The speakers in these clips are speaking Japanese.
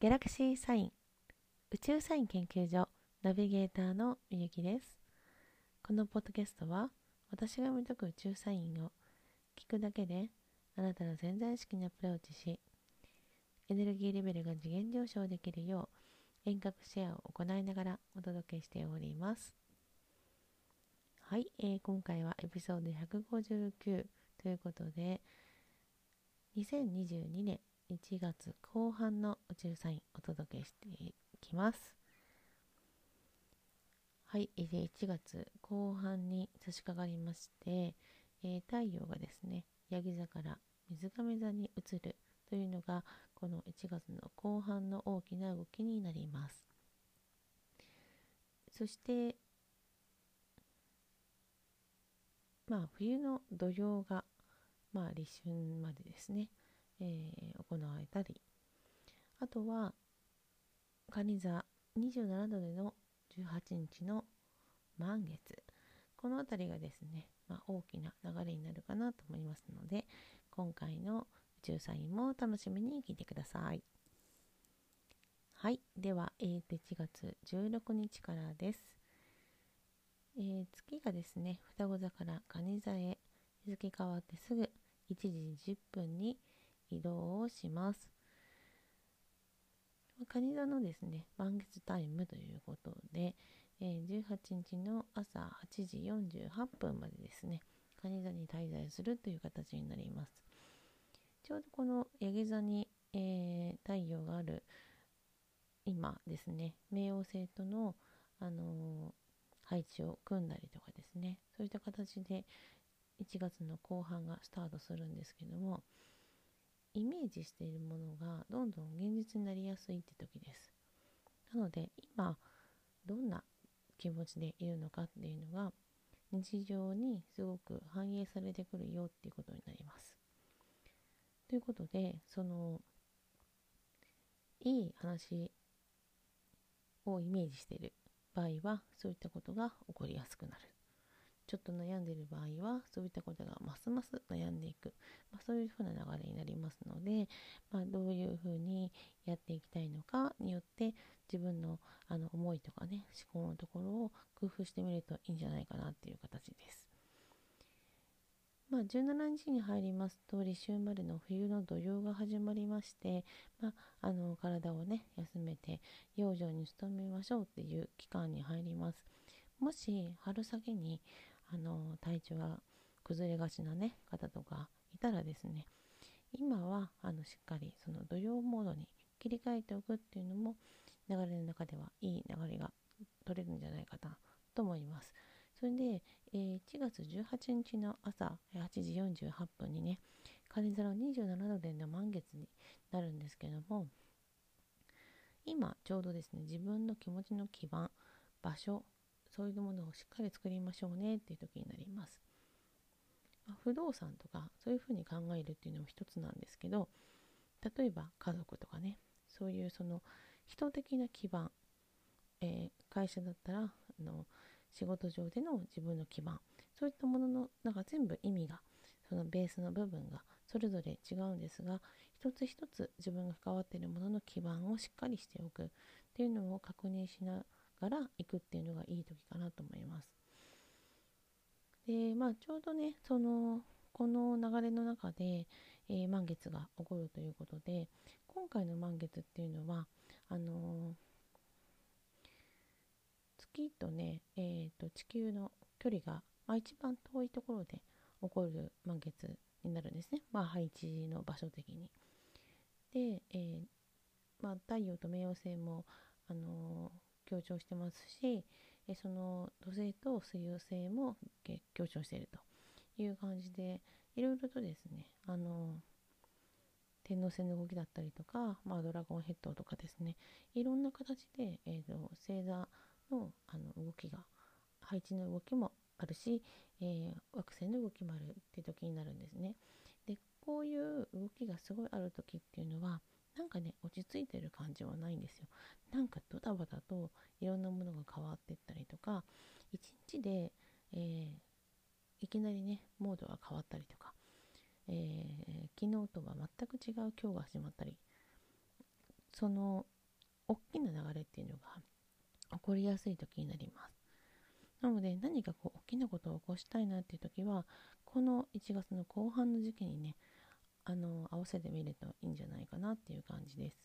ギャラクシーサイン宇宙サイン研究所ナビゲーターのみゆきです。このポッドキャストは私が見とく宇宙サインを聞くだけであなたの潜在意識にアプローチしエネルギーレベルが次元上昇できるよう遠隔シェアを行いながらお届けしております。はい、えー、今回はエピソード159ということで2022年1月後半の宇宙サインお届けしていきます。はい、1月後半に差し掛かりまして、えー、太陽がですね、ヤギ座から水亀座に移るというのがこの1月の後半の大きな動きになります。そしてまあ冬の土曜がまあ立春までですねえー、行われたり。あとは蟹座27度での18日の満月。この辺りがですね、まあ、大きな流れになるかなと思いますので今回の宇宙サインも楽しみに聞いてください。はいでは、えー、1月16日からです、えー、月がですね双子座から蟹座へ日付変わってすぐ1時10分に移動をします。カニ座のですね、満月タイムということで、えー、18日の朝8時48分までですね、カニ座に滞在するという形になります。ちょうどこのヤギ座に、えー、太陽がある今ですね、冥王星との、あのー、配置を組んだりとかですね、そういった形で1月の後半がスタートするんですけども、イメージしているものがどんどん現実になりやすいって時です。なので今どんな気持ちでいるのかっていうのが日常にすごく反映されてくるよっていうことになります。ということでそのいい話をイメージしている場合はそういったことが起こりやすくなる。ちょっと悩んでいる場合はそういったことがますます悩んでいく、まあ、そういうふうな流れになりますので、まあ、どういうふうにやっていきたいのかによって自分のあの思いとかね思考のところを工夫してみるといいんじゃないかなっていう形です。まあ、17日に入りますと立春までの冬の土曜が始まりまして、まあ、あの体をね休めて養生に努めましょうっていう期間に入ります。もし春先にあの体調が崩れがちな、ね、方とかいたらですね今はあのしっかりその土曜モードに切り替えておくっていうのも流れの中ではいい流れが取れるんじゃないかなと思います。それで、えー、1月18日の朝8時48分にね、金皿27度での満月になるんですけども、今ちょうどですね、自分の気持ちの基盤、場所、そういうものをしっかり作りましょうねっていう時になります。まあ、不動産とかそういうふうに考えるっていうのも一つなんですけど例えば家族とかねそういうその人的な基盤、えー、会社だったらあの仕事上での自分の基盤そういったもののなんか全部意味がそのベースの部分がそれぞれ違うんですが一つ一つ自分が関わっているものの基盤をしっかりしておくっていうのを確認しながら行くっていうのがいい時かなと思います。でまあちょうどねそのこの流れの中で、えー、満月が起こるということで今回の満月っていうのはあのー、月とね、えーと、地球の距離が、まあ、一番遠いところで起こる満月になるんですね、まあ、配置の場所的に。で、えーまあ、太陽と冥王星も、あの強調してますし、えその土星と水曜星も強調しているという感じでいろいろとですねあの天王星の動きだったりとか、まあ、ドラゴンヘッドとかですねいろんな形で、えーと、星座のあの動きが配置の動きもあるし、えー、惑星の動きもあるって時になるんですね。でこういう動きがすごいある時っていうのはなんかね落ち着いてる感じはないんですよなんかドタバタといろんなものが変わってったりとか一日で、えー、いきなりねモードが変わったりとか、えー、昨日とは全く違う今日が始まったりその大きな流れっていうのが起こりやすい時になります。なので何かこう大きなことを起こしたいなっていう時はこの1月の後半の時期にねあの合わせてみるといいんじゃないかなっていう感じです。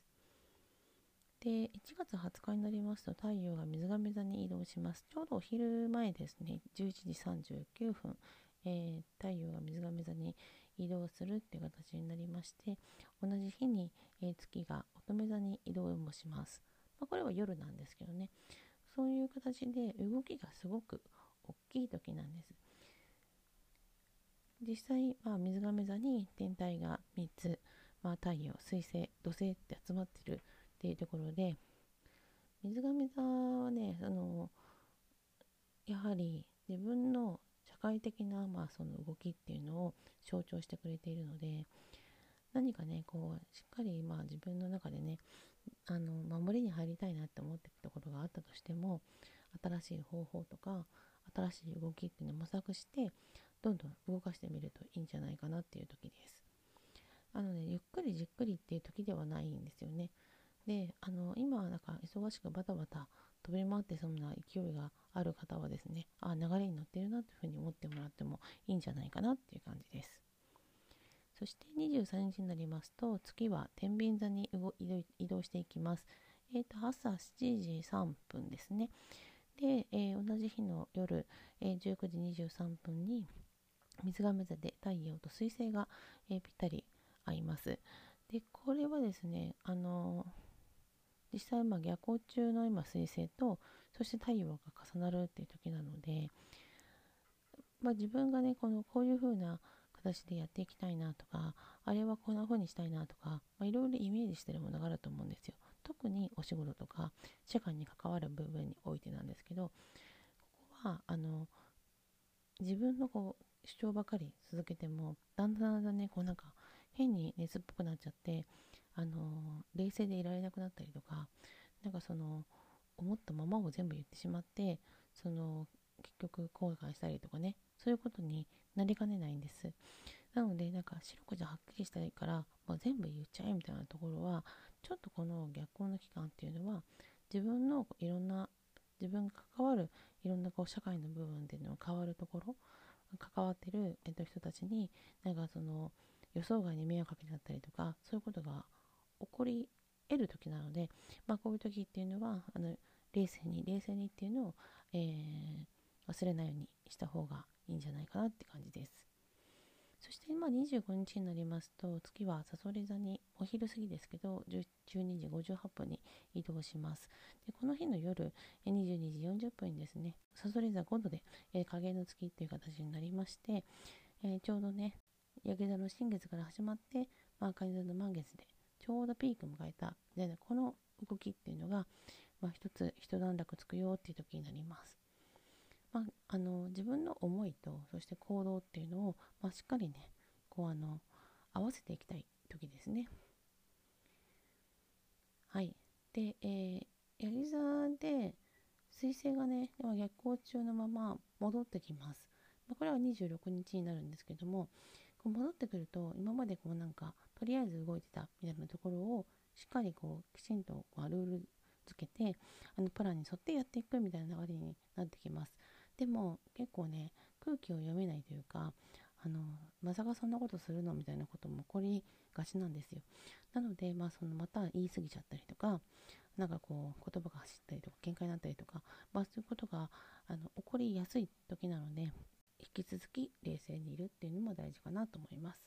で1月20日になりますと太陽が水亀座に移動します。ちょうどお昼前ですね11時39分、えー、太陽が水亀座に移動するっていう形になりまして同じ日に、えー、月が乙女座に移動もします。まあ、これは夜なんですけどねそういう形で動きがすごく大きい時なんです。実際、まあ、水亀座に天体が3つ、まあ、太陽水星土星って集まってるっていうところで水亀座はねあのやはり自分の社会的な、まあ、その動きっていうのを象徴してくれているので何かねこうしっかり、まあ、自分の中でねあの守りに入りたいなって思ってたことがあったとしても新しい方法とか新しい動きっていうのを模索してどんどん動かしてみるといいんじゃないかなっていう時です。あのねゆっくりじっくりっていう時ではないんですよね。であの今はなんか忙しくバタバタ飛び回ってそんな勢いがある方はですねあ流れに乗ってるなというふうに思ってもらってもいいんじゃないかなっていう感じです。そして23日になりますと月は天秤座に移動していきます。えー、と朝7時3分ですね。で、えー、同じ日の夜、えー、19時23分に水亀座で太陽と水星が、えー、ぴったり合います。で、これはですね、あの実際ま逆行中の今水星とそして太陽が重なるっていう時なので、まあ、自分がねこのこういう風な形でやっていきたいなとかあれはこんな風にしたいなとかいろいろイメージしてるものがあると思うんですよ特にお仕事とか社会に関わる部分においてなんですけどここはあの自分のこう主張ばかり続けてもだんだんだんだんねこうなんか変に熱っぽくなっちゃってあの冷静でいられなくなったりとかなんかその思ったままを全部言ってしまってその結局後悔したりとかねそういうことになりかねないんです。なので、なんか白くじゃはっきりしたいから、まあ、全部言っちゃえみたいなところは、ちょっとこの逆行の期間っていうのは、自分のいろんな、自分が関わるいろんなこう社会の部分での変わるところ、関わってる、えっと、人たちに、なんかその予想外に迷惑かけちゃったりとか、そういうことが起こり得る時なので、まあ、こういう時っていうのは、あの冷静に、冷静にっていうのを、えー、忘れないようにした方がいいんじゃないかなって感じです。そして今25日になりますと月はさそり座にお昼過ぎですけど12時58分に移動します。でこの日の夜22時40分にですねさそり座5度で、えー、影の月っていう形になりまして、えー、ちょうどね焼け座の新月から始まって、まあ、蟹座の満月でちょうどピーク迎えたで、この動きっていうのが、まあ、一つ一段落つくよっていう時になります。まあ、あの自分の思いとそして行動っていうのを、まあ、しっかりねこうあの合わせていきたい時ですね。はい。で、えー、ヤギ座で彗星がね逆行中のまま戻ってきます。ま、これは26日になるんですけどもこう戻ってくると今までこうなんかとりあえず動いてたみたいなところをしっかりこうきちんとこうルールつけてあのプランに沿ってやっていくみたいな流れになってきます。でも結構ね空気を読めないというかあのまさかそんなことするの？みたいなことも起こりがちなんですよ。なのでまあそのまた言い過ぎちゃったりとかなんかこう言葉が走ったりとか喧嘩になったりとか、まあ、そういうことがあの起こりやすい時なので引き続き冷静にいるっていうのも大事かなと思います。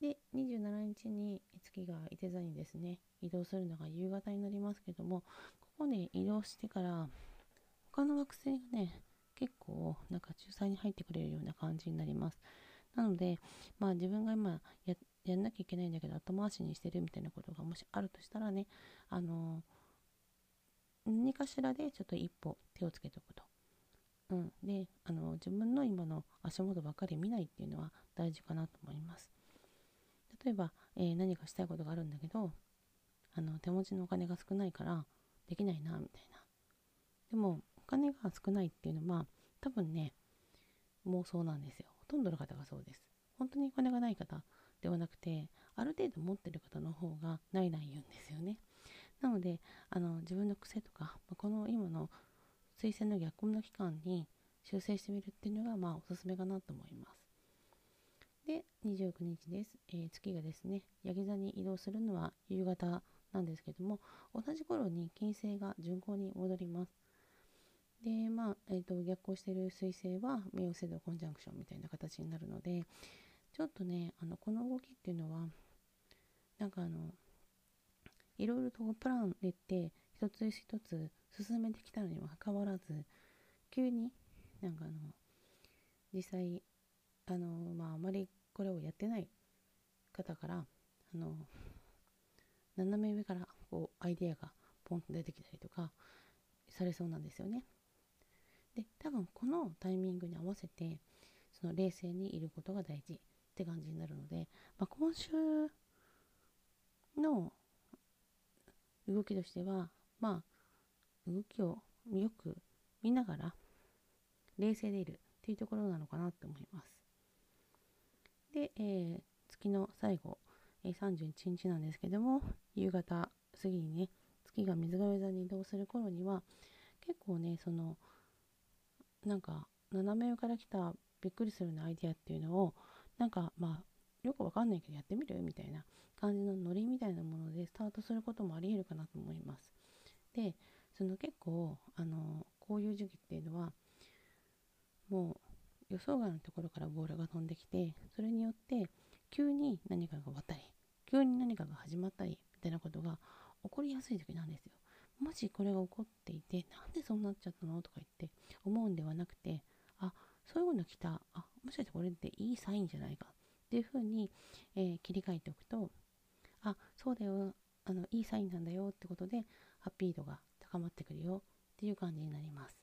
で27日に月が伊手座にですね移動するのが夕方になりますけどもここね移動してから他の惑星がね、結構なんか仲裁に入ってくれるような感じになります。なので、まあ自分が今ややんなきゃいけないんだけど後回しにしてるみたいなことがもしあるとしたらね、あの何かしらでちょっと一歩手をつけておくと。うん、であの自分の今の足元ばっかり見ないっていうのは大事かなと思います。例えば、えー、何かしたいことがあるんだけどあの手持ちのお金が少ないからできないなみたいな。でも金が少ないっていうのは多分ね妄想なんですよほとんどの方がそうです本当にお金がない方ではなくてある程度持ってる方の方がないない言うんですよね。なのであの自分の癖とかこの今の推薦の逆行の期間に修正してみるっていうのがまあおすすめかなと思います。で29日です、えー、月がですねヤギ座に移動するのは夕方なんですけども同じ頃に金星が巡行に戻ります。でまあ、えーと、逆行してる彗星は冥王星ドコンジャンクションみたいな形になるのでちょっとねあのこの動きっていうのはなんかあのいろいろとプラン練って一つ一つ進めてきたのにもかかわらず急になんかあの実際あのまああまりこれをやってない方からあの斜め上からこうアイデアがポンと出てきたりとかされそうなんですよね。で多分このタイミングに合わせてその冷静にいることが大事って感じになるので、まあ、今週の動きとしてはまあ動きをよく見ながら冷静でいるっていうところなのかなと思います。で、えー、月の最後、えー、31日なんですけども夕方過ぎにね月が水亀座に移動する頃には結構ねそのなんか斜め上から来たびっくりするようなアイデアっていうのをなんかまあよくわかんないけどやってみる？みたいな感じのノリみたいなものでスタートすることもありえるかなと思います。でその結構あのこういう時期っていうのはもう予想外のところからボールが飛んできてそれによって急に何かが終わったり急に何かが始まったりみたいなことが起こりやすい時なんですよ。もしこれが起こっていてなんでそうなっちゃったの？とか言って思うんではなくてあそういうの来た。あもしかしてこれっていいサインじゃないかっていうふうに、えー、切り替えておくとあそうだよ。あのいいサインなんだよってことでハッピー度が高まってくるよ。っていう感じになります。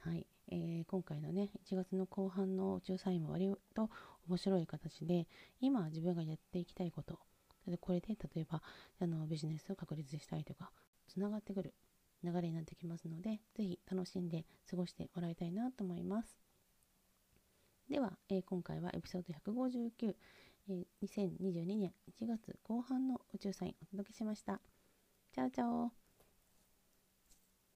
はい、えー、今回のね1月の後半の宇宙サインも割と面白い形で今自分がやっていきたいことこれで例えばあのビジネスを確立したいとかつながってくる流れになってきますので是非楽しんで過ごしてもらいたいなと思います。では、えー、今回はエピソード159、えー、2022年1月後半の宇宙サインお届けしました。チャオチャオ。